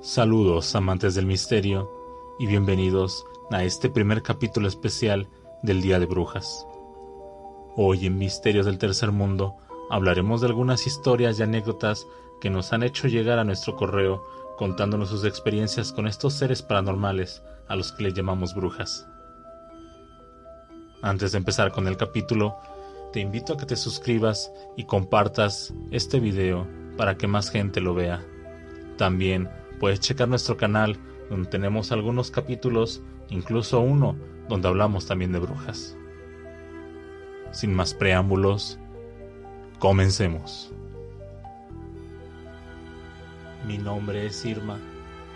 Saludos amantes del misterio y bienvenidos a este primer capítulo especial del Día de Brujas. Hoy en Misterios del Tercer Mundo hablaremos de algunas historias y anécdotas que nos han hecho llegar a nuestro correo contándonos sus experiencias con estos seres paranormales a los que le llamamos brujas. Antes de empezar con el capítulo, te invito a que te suscribas y compartas este video para que más gente lo vea. También puedes checar nuestro canal donde tenemos algunos capítulos, incluso uno donde hablamos también de brujas. Sin más preámbulos, comencemos. Mi nombre es Irma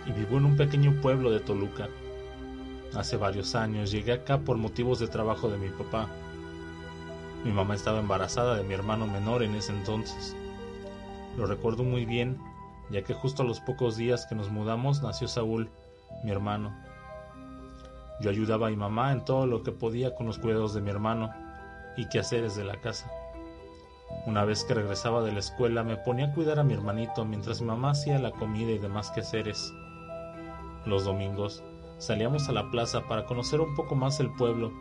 y vivo en un pequeño pueblo de Toluca. Hace varios años llegué acá por motivos de trabajo de mi papá. Mi mamá estaba embarazada de mi hermano menor en ese entonces. Lo recuerdo muy bien, ya que justo a los pocos días que nos mudamos nació Saúl, mi hermano. Yo ayudaba a mi mamá en todo lo que podía con los cuidados de mi hermano y quehaceres de la casa. Una vez que regresaba de la escuela me ponía a cuidar a mi hermanito mientras mi mamá hacía la comida y demás quehaceres. Los domingos salíamos a la plaza para conocer un poco más el pueblo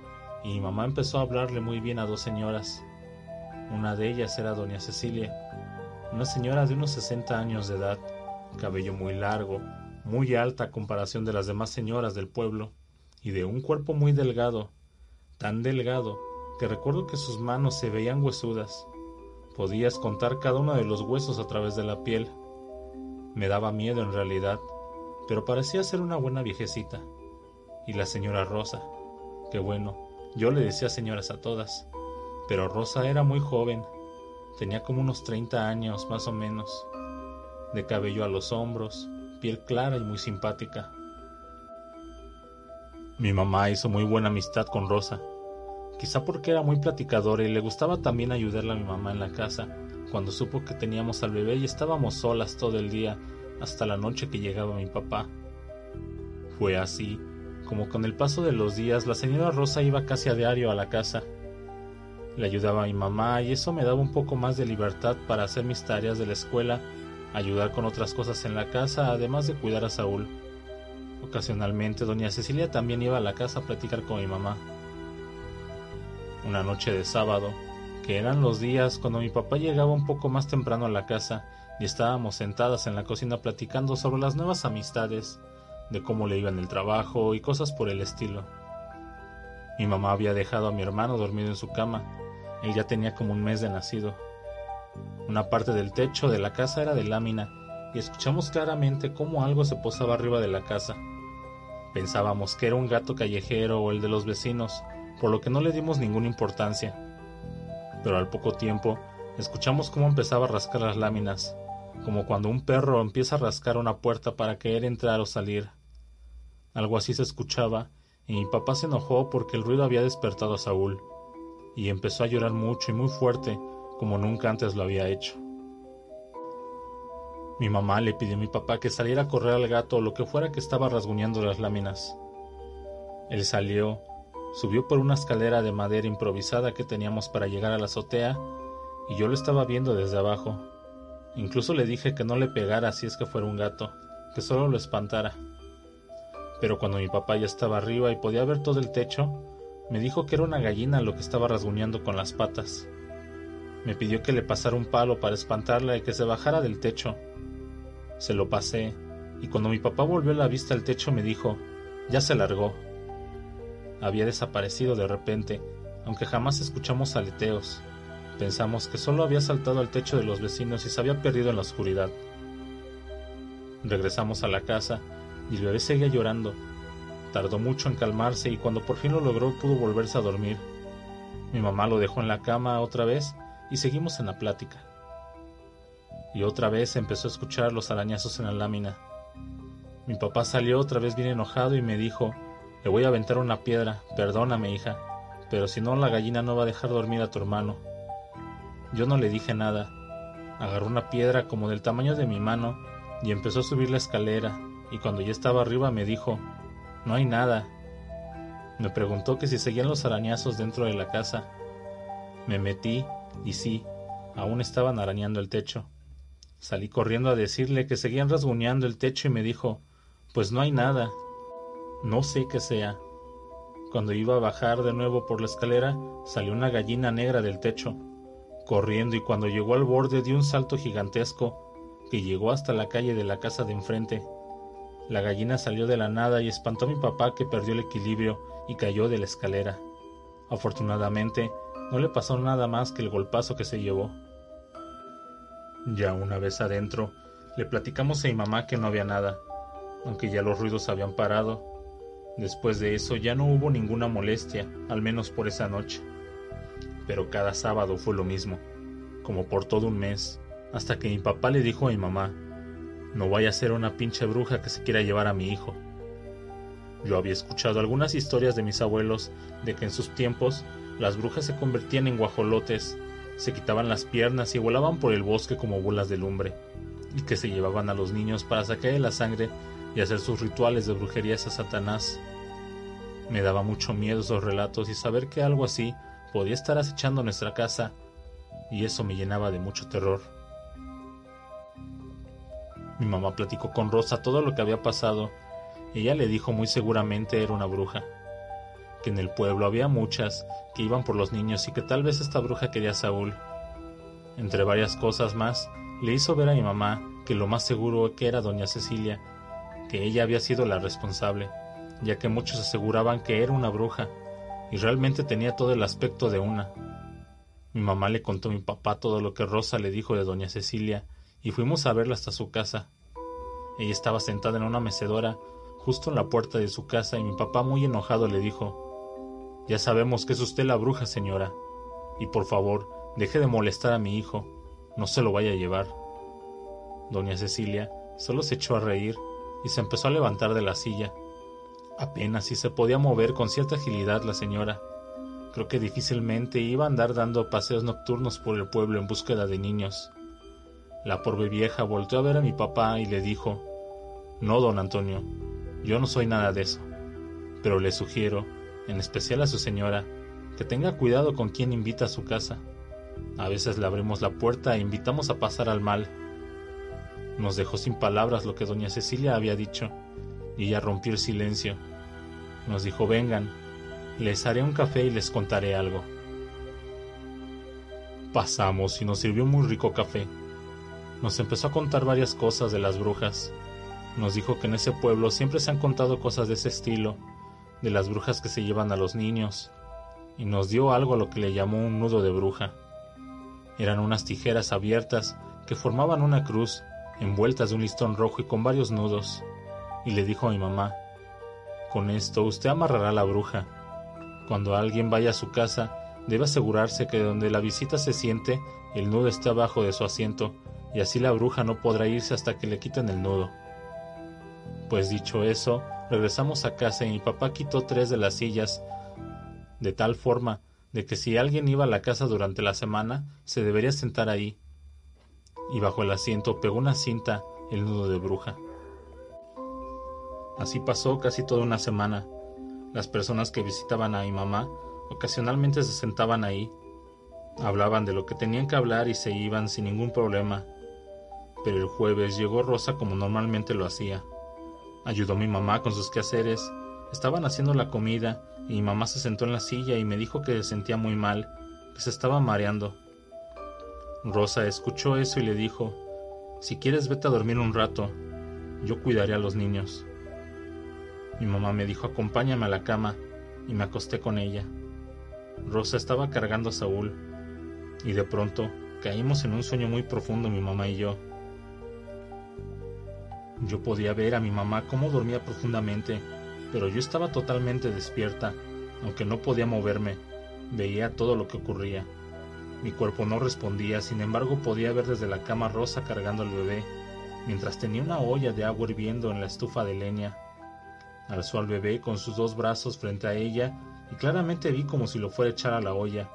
y mi mamá empezó a hablarle muy bien a dos señoras. Una de ellas era doña Cecilia, una señora de unos 60 años de edad, cabello muy largo, muy alta a comparación de las demás señoras del pueblo, y de un cuerpo muy delgado, tan delgado que recuerdo que sus manos se veían huesudas. Podías contar cada uno de los huesos a través de la piel. Me daba miedo en realidad, pero parecía ser una buena viejecita. Y la señora Rosa, que bueno, yo le decía señoras a todas, pero Rosa era muy joven, tenía como unos 30 años más o menos, de cabello a los hombros, piel clara y muy simpática. Mi mamá hizo muy buena amistad con Rosa, quizá porque era muy platicadora y le gustaba también ayudarle a mi mamá en la casa, cuando supo que teníamos al bebé y estábamos solas todo el día hasta la noche que llegaba mi papá. Fue así, como con el paso de los días la señora Rosa iba casi a diario a la casa. Le ayudaba a mi mamá y eso me daba un poco más de libertad para hacer mis tareas de la escuela, ayudar con otras cosas en la casa, además de cuidar a Saúl. Ocasionalmente doña Cecilia también iba a la casa a platicar con mi mamá una noche de sábado, que eran los días cuando mi papá llegaba un poco más temprano a la casa y estábamos sentadas en la cocina platicando sobre las nuevas amistades, de cómo le iba en el trabajo y cosas por el estilo. Mi mamá había dejado a mi hermano dormido en su cama, él ya tenía como un mes de nacido. Una parte del techo de la casa era de lámina y escuchamos claramente cómo algo se posaba arriba de la casa. Pensábamos que era un gato callejero o el de los vecinos, por lo que no le dimos ninguna importancia. Pero al poco tiempo, escuchamos cómo empezaba a rascar las láminas, como cuando un perro empieza a rascar una puerta para querer entrar o salir. Algo así se escuchaba, y mi papá se enojó porque el ruido había despertado a Saúl, y empezó a llorar mucho y muy fuerte, como nunca antes lo había hecho. Mi mamá le pidió a mi papá que saliera a correr al gato o lo que fuera que estaba rasguñando las láminas. Él salió Subió por una escalera de madera improvisada que teníamos para llegar a la azotea y yo lo estaba viendo desde abajo. Incluso le dije que no le pegara si es que fuera un gato, que solo lo espantara. Pero cuando mi papá ya estaba arriba y podía ver todo el techo, me dijo que era una gallina lo que estaba rasguñando con las patas. Me pidió que le pasara un palo para espantarla y que se bajara del techo. Se lo pasé, y cuando mi papá volvió la vista al techo me dijo, ya se largó había desaparecido de repente, aunque jamás escuchamos aleteos. Pensamos que solo había saltado al techo de los vecinos y se había perdido en la oscuridad. Regresamos a la casa y el bebé seguía llorando. Tardó mucho en calmarse y cuando por fin lo logró pudo volverse a dormir. Mi mamá lo dejó en la cama otra vez y seguimos en la plática. Y otra vez empezó a escuchar los arañazos en la lámina. Mi papá salió otra vez bien enojado y me dijo le voy a aventar una piedra, perdóname, hija, pero si no la gallina no va a dejar dormir a tu hermano. Yo no le dije nada. Agarró una piedra como del tamaño de mi mano y empezó a subir la escalera, y cuando ya estaba arriba me dijo, no hay nada. Me preguntó que si seguían los arañazos dentro de la casa. Me metí y sí, aún estaban arañando el techo. Salí corriendo a decirle que seguían rasguñando el techo y me dijo, pues no hay nada. No sé qué sea. Cuando iba a bajar de nuevo por la escalera, salió una gallina negra del techo, corriendo y cuando llegó al borde dio un salto gigantesco que llegó hasta la calle de la casa de enfrente. La gallina salió de la nada y espantó a mi papá que perdió el equilibrio y cayó de la escalera. Afortunadamente, no le pasó nada más que el golpazo que se llevó. Ya una vez adentro, le platicamos a mi mamá que no había nada, aunque ya los ruidos habían parado. Después de eso ya no hubo ninguna molestia, al menos por esa noche. Pero cada sábado fue lo mismo, como por todo un mes, hasta que mi papá le dijo a mi mamá, no vaya a ser una pinche bruja que se quiera llevar a mi hijo. Yo había escuchado algunas historias de mis abuelos de que en sus tiempos las brujas se convertían en guajolotes se quitaban las piernas y volaban por el bosque como bolas de lumbre, y que se llevaban a los niños para sacarle la sangre y hacer sus rituales de brujerías a Satanás. Me daba mucho miedo esos relatos y saber que algo así podía estar acechando nuestra casa, y eso me llenaba de mucho terror. Mi mamá platicó con Rosa todo lo que había pasado, ella le dijo muy seguramente era una bruja que en el pueblo había muchas que iban por los niños y que tal vez esta bruja quería a Saúl. Entre varias cosas más, le hizo ver a mi mamá que lo más seguro que era doña Cecilia, que ella había sido la responsable, ya que muchos aseguraban que era una bruja, y realmente tenía todo el aspecto de una. Mi mamá le contó a mi papá todo lo que Rosa le dijo de doña Cecilia, y fuimos a verla hasta su casa. Ella estaba sentada en una mecedora justo en la puerta de su casa y mi papá muy enojado le dijo ya sabemos que es usted la bruja, señora. Y por favor, deje de molestar a mi hijo. No se lo vaya a llevar. Doña Cecilia solo se echó a reír y se empezó a levantar de la silla. Apenas si se podía mover con cierta agilidad la señora. Creo que difícilmente iba a andar dando paseos nocturnos por el pueblo en búsqueda de niños. La pobre vieja volteó a ver a mi papá y le dijo No, don Antonio, yo no soy nada de eso, pero le sugiero en especial a su señora, que tenga cuidado con quien invita a su casa. A veces le abrimos la puerta e invitamos a pasar al mal. Nos dejó sin palabras lo que doña Cecilia había dicho, y ella rompió el silencio. Nos dijo, vengan, les haré un café y les contaré algo. Pasamos y nos sirvió muy rico café. Nos empezó a contar varias cosas de las brujas. Nos dijo que en ese pueblo siempre se han contado cosas de ese estilo de las brujas que se llevan a los niños, y nos dio algo a lo que le llamó un nudo de bruja. Eran unas tijeras abiertas que formaban una cruz envueltas de un listón rojo y con varios nudos, y le dijo a mi mamá, con esto usted amarrará la bruja. Cuando alguien vaya a su casa, debe asegurarse que donde la visita se siente, el nudo esté abajo de su asiento, y así la bruja no podrá irse hasta que le quiten el nudo. Pues dicho eso, Regresamos a casa y mi papá quitó tres de las sillas, de tal forma de que si alguien iba a la casa durante la semana, se debería sentar ahí. Y bajo el asiento pegó una cinta, el nudo de bruja. Así pasó casi toda una semana. Las personas que visitaban a mi mamá ocasionalmente se sentaban ahí, hablaban de lo que tenían que hablar y se iban sin ningún problema. Pero el jueves llegó Rosa como normalmente lo hacía. Ayudó a mi mamá con sus quehaceres. Estaban haciendo la comida y mi mamá se sentó en la silla y me dijo que se sentía muy mal, que se estaba mareando. Rosa escuchó eso y le dijo, si quieres vete a dormir un rato, yo cuidaré a los niños. Mi mamá me dijo acompáñame a la cama y me acosté con ella. Rosa estaba cargando a Saúl y de pronto caímos en un sueño muy profundo mi mamá y yo. Yo podía ver a mi mamá cómo dormía profundamente, pero yo estaba totalmente despierta, aunque no podía moverme. Veía todo lo que ocurría. Mi cuerpo no respondía, sin embargo podía ver desde la cama rosa cargando al bebé, mientras tenía una olla de agua hirviendo en la estufa de leña. Alzó al bebé con sus dos brazos frente a ella y claramente vi como si lo fuera a echar a la olla.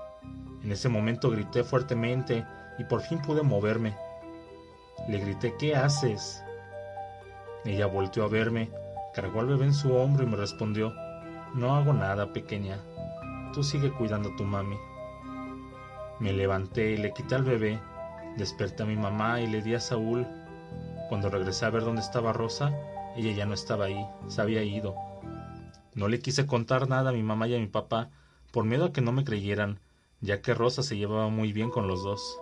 En ese momento grité fuertemente y por fin pude moverme. Le grité ¿Qué haces? Ella volteó a verme, cargó al bebé en su hombro y me respondió, No hago nada, pequeña. Tú sigue cuidando a tu mami. Me levanté y le quité al bebé, Desperté a mi mamá y le di a Saúl. Cuando regresé a ver dónde estaba Rosa, ella ya no estaba ahí, se había ido. No le quise contar nada a mi mamá y a mi papá, por miedo a que no me creyeran, ya que Rosa se llevaba muy bien con los dos.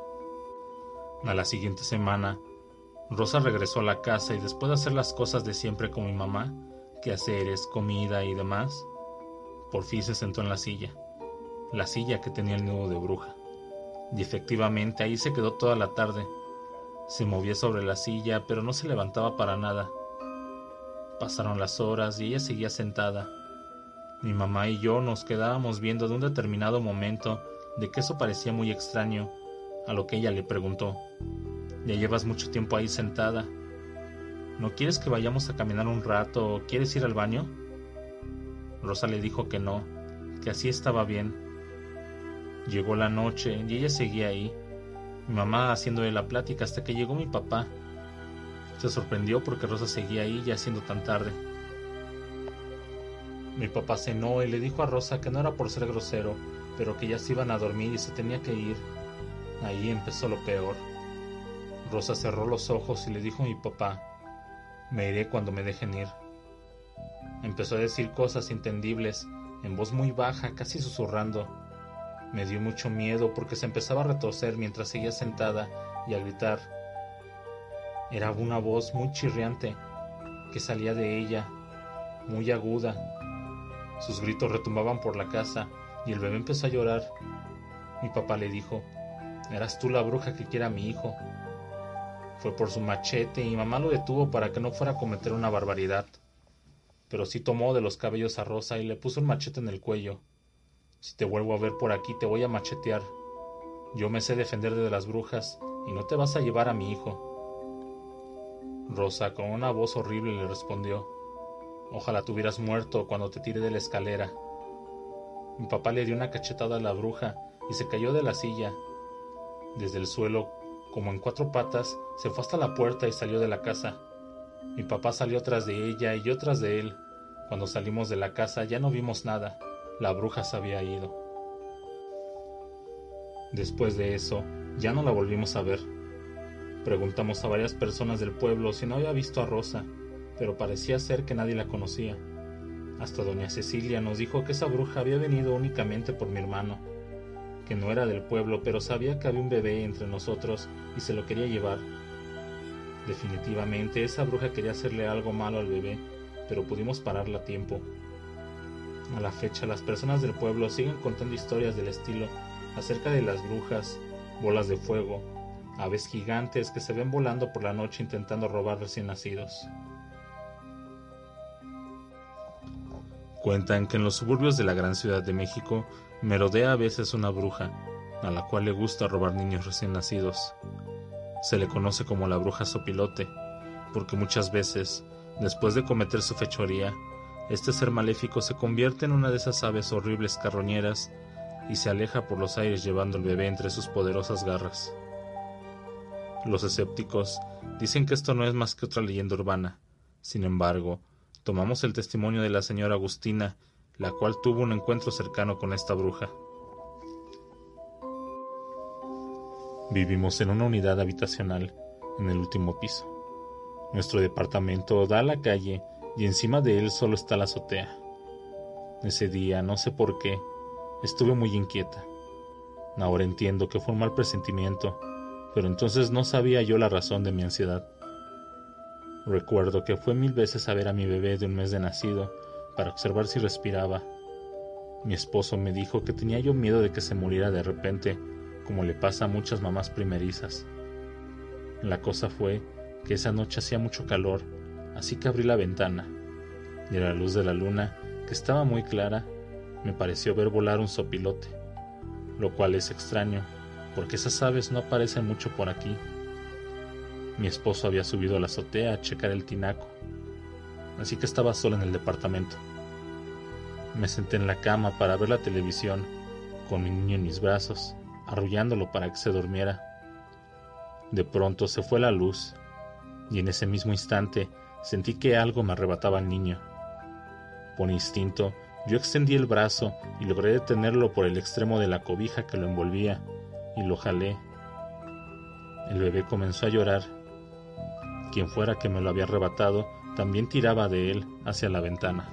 A la siguiente semana, Rosa regresó a la casa y después de hacer las cosas de siempre con mi mamá, quehaceres, comida y demás, por fin se sentó en la silla, la silla que tenía el nudo de bruja. Y efectivamente ahí se quedó toda la tarde. Se movía sobre la silla, pero no se levantaba para nada. Pasaron las horas y ella seguía sentada. Mi mamá y yo nos quedábamos viendo de un determinado momento de que eso parecía muy extraño, a lo que ella le preguntó. Ya llevas mucho tiempo ahí sentada. ¿No quieres que vayamos a caminar un rato o quieres ir al baño? Rosa le dijo que no, que así estaba bien. Llegó la noche y ella seguía ahí, mi mamá haciéndole la plática hasta que llegó mi papá. Se sorprendió porque Rosa seguía ahí ya siendo tan tarde. Mi papá cenó y le dijo a Rosa que no era por ser grosero, pero que ya se iban a dormir y se tenía que ir. Ahí empezó lo peor. Rosa cerró los ojos y le dijo a mi papá, me iré cuando me dejen ir. Empezó a decir cosas entendibles, en voz muy baja, casi susurrando. Me dio mucho miedo porque se empezaba a retorcer mientras seguía sentada y a gritar. Era una voz muy chirriante que salía de ella, muy aguda. Sus gritos retumbaban por la casa y el bebé empezó a llorar. Mi papá le dijo, Eras tú la bruja que quiere a mi hijo. Fue por su machete y mamá lo detuvo para que no fuera a cometer una barbaridad. Pero sí tomó de los cabellos a Rosa y le puso un machete en el cuello. Si te vuelvo a ver por aquí te voy a machetear. Yo me sé defender de las brujas y no te vas a llevar a mi hijo. Rosa con una voz horrible le respondió, Ojalá te hubieras muerto cuando te tiré de la escalera. Mi papá le dio una cachetada a la bruja y se cayó de la silla. Desde el suelo como en cuatro patas, se fue hasta la puerta y salió de la casa. Mi papá salió tras de ella y yo tras de él. Cuando salimos de la casa ya no vimos nada. La bruja se había ido. Después de eso, ya no la volvimos a ver. Preguntamos a varias personas del pueblo si no había visto a Rosa, pero parecía ser que nadie la conocía. Hasta doña Cecilia nos dijo que esa bruja había venido únicamente por mi hermano que no era del pueblo, pero sabía que había un bebé entre nosotros y se lo quería llevar. Definitivamente esa bruja quería hacerle algo malo al bebé, pero pudimos pararla a tiempo. A la fecha las personas del pueblo siguen contando historias del estilo acerca de las brujas, bolas de fuego, aves gigantes que se ven volando por la noche intentando robar recién nacidos. Cuentan que en los suburbios de la gran ciudad de México merodea a veces una bruja, a la cual le gusta robar niños recién nacidos. Se le conoce como la bruja sopilote, porque muchas veces, después de cometer su fechoría, este ser maléfico se convierte en una de esas aves horribles carroñeras y se aleja por los aires llevando el bebé entre sus poderosas garras. Los escépticos dicen que esto no es más que otra leyenda urbana. Sin embargo, tomamos el testimonio de la señora Agustina, la cual tuvo un encuentro cercano con esta bruja. Vivimos en una unidad habitacional en el último piso. Nuestro departamento da a la calle y encima de él solo está la azotea. Ese día, no sé por qué, estuve muy inquieta. Ahora entiendo que fue un mal presentimiento, pero entonces no sabía yo la razón de mi ansiedad. Recuerdo que fue mil veces a ver a mi bebé de un mes de nacido para observar si respiraba. Mi esposo me dijo que tenía yo miedo de que se muriera de repente, como le pasa a muchas mamás primerizas. La cosa fue que esa noche hacía mucho calor, así que abrí la ventana, y a la luz de la luna, que estaba muy clara, me pareció ver volar un sopilote, lo cual es extraño, porque esas aves no aparecen mucho por aquí. Mi esposo había subido a la azotea a checar el tinaco, así que estaba sola en el departamento. Me senté en la cama para ver la televisión, con mi niño en mis brazos, arrullándolo para que se durmiera. De pronto se fue la luz, y en ese mismo instante sentí que algo me arrebataba al niño. Por instinto, yo extendí el brazo y logré detenerlo por el extremo de la cobija que lo envolvía, y lo jalé El bebé comenzó a llorar. Quien fuera que me lo había arrebatado también tiraba de él hacia la ventana.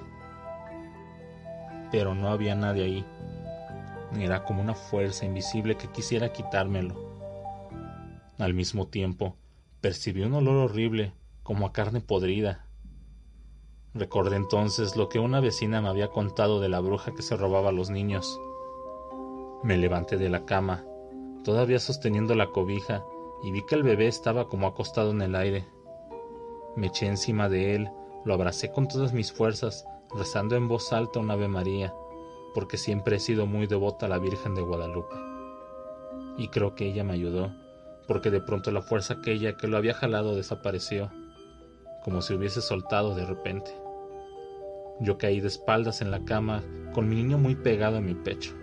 Pero no había nadie ahí. Era como una fuerza invisible que quisiera quitármelo. Al mismo tiempo, percibí un olor horrible, como a carne podrida. Recordé entonces lo que una vecina me había contado de la bruja que se robaba a los niños. Me levanté de la cama, todavía sosteniendo la cobija, y vi que el bebé estaba como acostado en el aire. Me eché encima de él, lo abracé con todas mis fuerzas, rezando en voz alta un Ave María, porque siempre he sido muy devota a la Virgen de Guadalupe. Y creo que ella me ayudó, porque de pronto la fuerza aquella que lo había jalado desapareció, como si hubiese soltado de repente. Yo caí de espaldas en la cama, con mi niño muy pegado a mi pecho.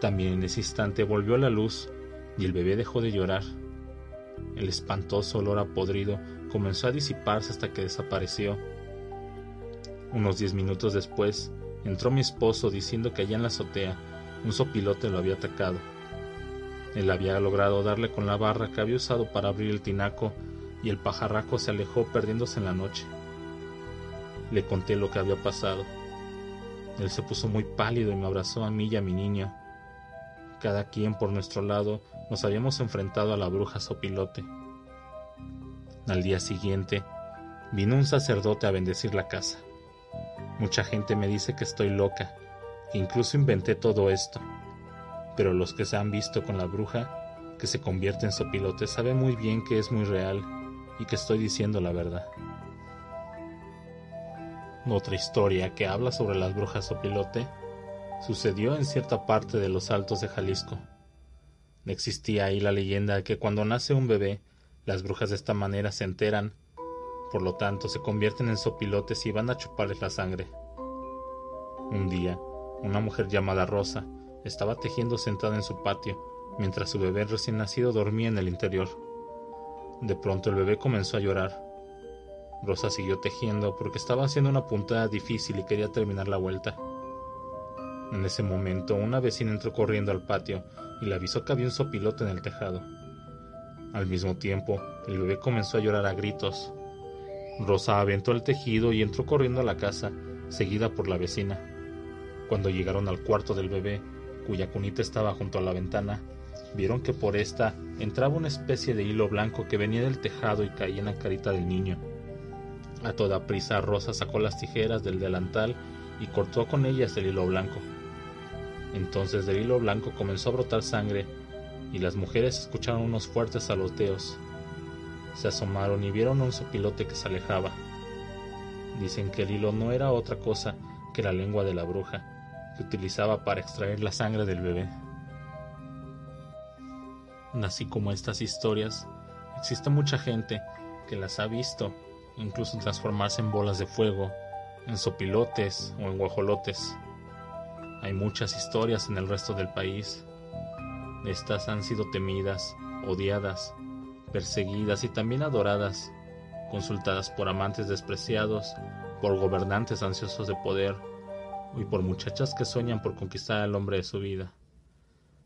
También en ese instante volvió la luz y el bebé dejó de llorar. El espantoso olor a podrido comenzó a disiparse hasta que desapareció. Unos diez minutos después, entró mi esposo diciendo que allá en la azotea un sopilote lo había atacado. Él había logrado darle con la barra que había usado para abrir el tinaco y el pajarraco se alejó perdiéndose en la noche. Le conté lo que había pasado. Él se puso muy pálido y me abrazó a mí y a mi niño. Cada quien por nuestro lado nos habíamos enfrentado a la bruja sopilote. Al día siguiente, vino un sacerdote a bendecir la casa. Mucha gente me dice que estoy loca, que incluso inventé todo esto. Pero los que se han visto con la bruja, que se convierte en sopilote, saben muy bien que es muy real y que estoy diciendo la verdad. Otra historia que habla sobre las brujas sopilote sucedió en cierta parte de los altos de Jalisco. Existía ahí la leyenda de que cuando nace un bebé, las brujas de esta manera se enteran, por lo tanto se convierten en sopilotes y van a chuparles la sangre. Un día, una mujer llamada Rosa estaba tejiendo sentada en su patio, mientras su bebé recién nacido dormía en el interior. De pronto el bebé comenzó a llorar. Rosa siguió tejiendo porque estaba haciendo una puntada difícil y quería terminar la vuelta. En ese momento, una vecina entró corriendo al patio y le avisó que había un sopilote en el tejado. Al mismo tiempo, el bebé comenzó a llorar a gritos. Rosa aventó el tejido y entró corriendo a la casa, seguida por la vecina. Cuando llegaron al cuarto del bebé, cuya cunita estaba junto a la ventana, vieron que por esta entraba una especie de hilo blanco que venía del tejado y caía en la carita del niño. A toda prisa Rosa sacó las tijeras del delantal y cortó con ellas el hilo blanco. Entonces del hilo blanco comenzó a brotar sangre y las mujeres escucharon unos fuertes saloteos. Se asomaron y vieron a un sopilote que se alejaba. Dicen que el hilo no era otra cosa que la lengua de la bruja, que utilizaba para extraer la sangre del bebé. Así como estas historias, existe mucha gente que las ha visto, incluso transformarse en bolas de fuego, en sopilotes o en guajolotes. Hay muchas historias en el resto del país. Estas han sido temidas, odiadas, perseguidas y también adoradas, consultadas por amantes despreciados, por gobernantes ansiosos de poder y por muchachas que sueñan por conquistar al hombre de su vida.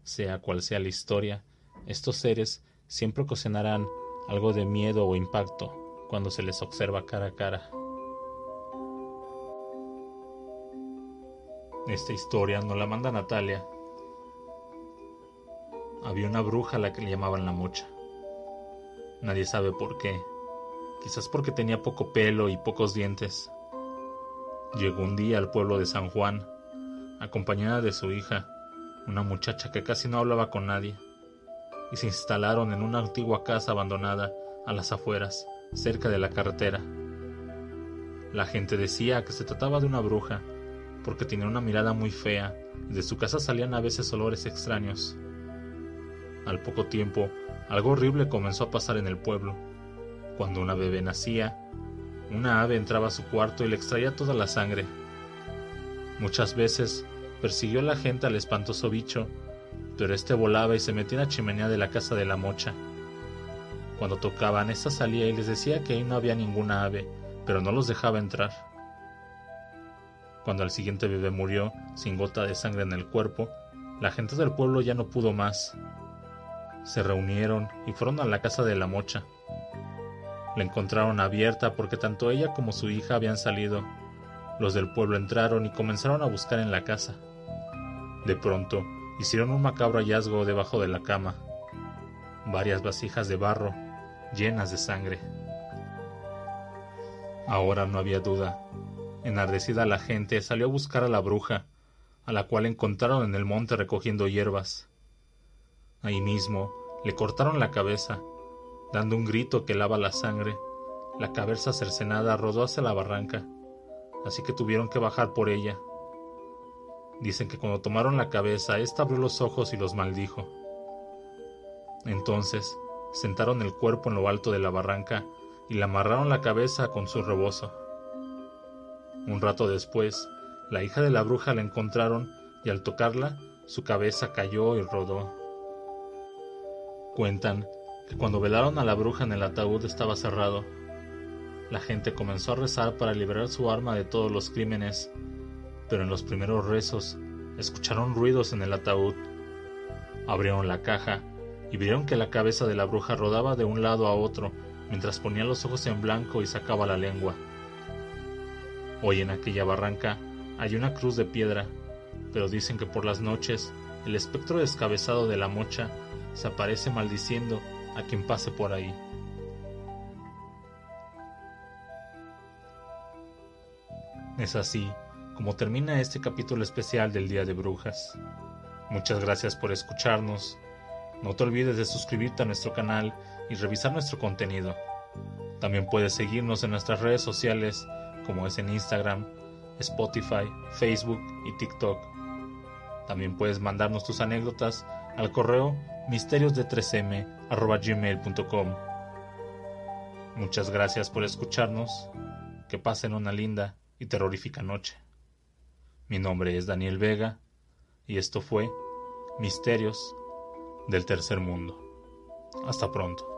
Sea cual sea la historia, estos seres siempre ocasionarán algo de miedo o impacto cuando se les observa cara a cara. Esta historia nos la manda Natalia. Había una bruja a la que le llamaban la mocha. Nadie sabe por qué. Quizás porque tenía poco pelo y pocos dientes. Llegó un día al pueblo de San Juan, acompañada de su hija, una muchacha que casi no hablaba con nadie, y se instalaron en una antigua casa abandonada a las afueras, cerca de la carretera. La gente decía que se trataba de una bruja, porque tenía una mirada muy fea y de su casa salían a veces olores extraños. Al poco tiempo, algo horrible comenzó a pasar en el pueblo. Cuando una bebé nacía, una ave entraba a su cuarto y le extraía toda la sangre. Muchas veces persiguió a la gente al espantoso bicho, pero este volaba y se metía en la chimenea de la casa de la mocha. Cuando tocaban, esta salía y les decía que ahí no había ninguna ave, pero no los dejaba entrar. Cuando el siguiente bebé murió, sin gota de sangre en el cuerpo, la gente del pueblo ya no pudo más. Se reunieron y fueron a la casa de la mocha. La encontraron abierta porque tanto ella como su hija habían salido. Los del pueblo entraron y comenzaron a buscar en la casa. De pronto, hicieron un macabro hallazgo debajo de la cama. Varias vasijas de barro llenas de sangre. Ahora no había duda. Enardecida la gente salió a buscar a la bruja, a la cual encontraron en el monte recogiendo hierbas. Ahí mismo le cortaron la cabeza, dando un grito que lava la sangre. La cabeza cercenada rodó hacia la barranca, así que tuvieron que bajar por ella. Dicen que cuando tomaron la cabeza, ésta abrió los ojos y los maldijo. Entonces, sentaron el cuerpo en lo alto de la barranca y le amarraron la cabeza con su rebozo. Un rato después, la hija de la bruja la encontraron y al tocarla, su cabeza cayó y rodó. Cuentan que cuando velaron a la bruja en el ataúd estaba cerrado. La gente comenzó a rezar para liberar su arma de todos los crímenes, pero en los primeros rezos escucharon ruidos en el ataúd. Abrieron la caja y vieron que la cabeza de la bruja rodaba de un lado a otro mientras ponía los ojos en blanco y sacaba la lengua. Hoy en aquella barranca hay una cruz de piedra, pero dicen que por las noches el espectro descabezado de la mocha se aparece maldiciendo a quien pase por ahí. Es así como termina este capítulo especial del Día de Brujas. Muchas gracias por escucharnos. No te olvides de suscribirte a nuestro canal y revisar nuestro contenido. También puedes seguirnos en nuestras redes sociales como es en Instagram, Spotify, Facebook y TikTok. También puedes mandarnos tus anécdotas al correo misteriosde3m@gmail.com. Muchas gracias por escucharnos. Que pasen una linda y terrorífica noche. Mi nombre es Daniel Vega y esto fue Misterios del Tercer Mundo. Hasta pronto.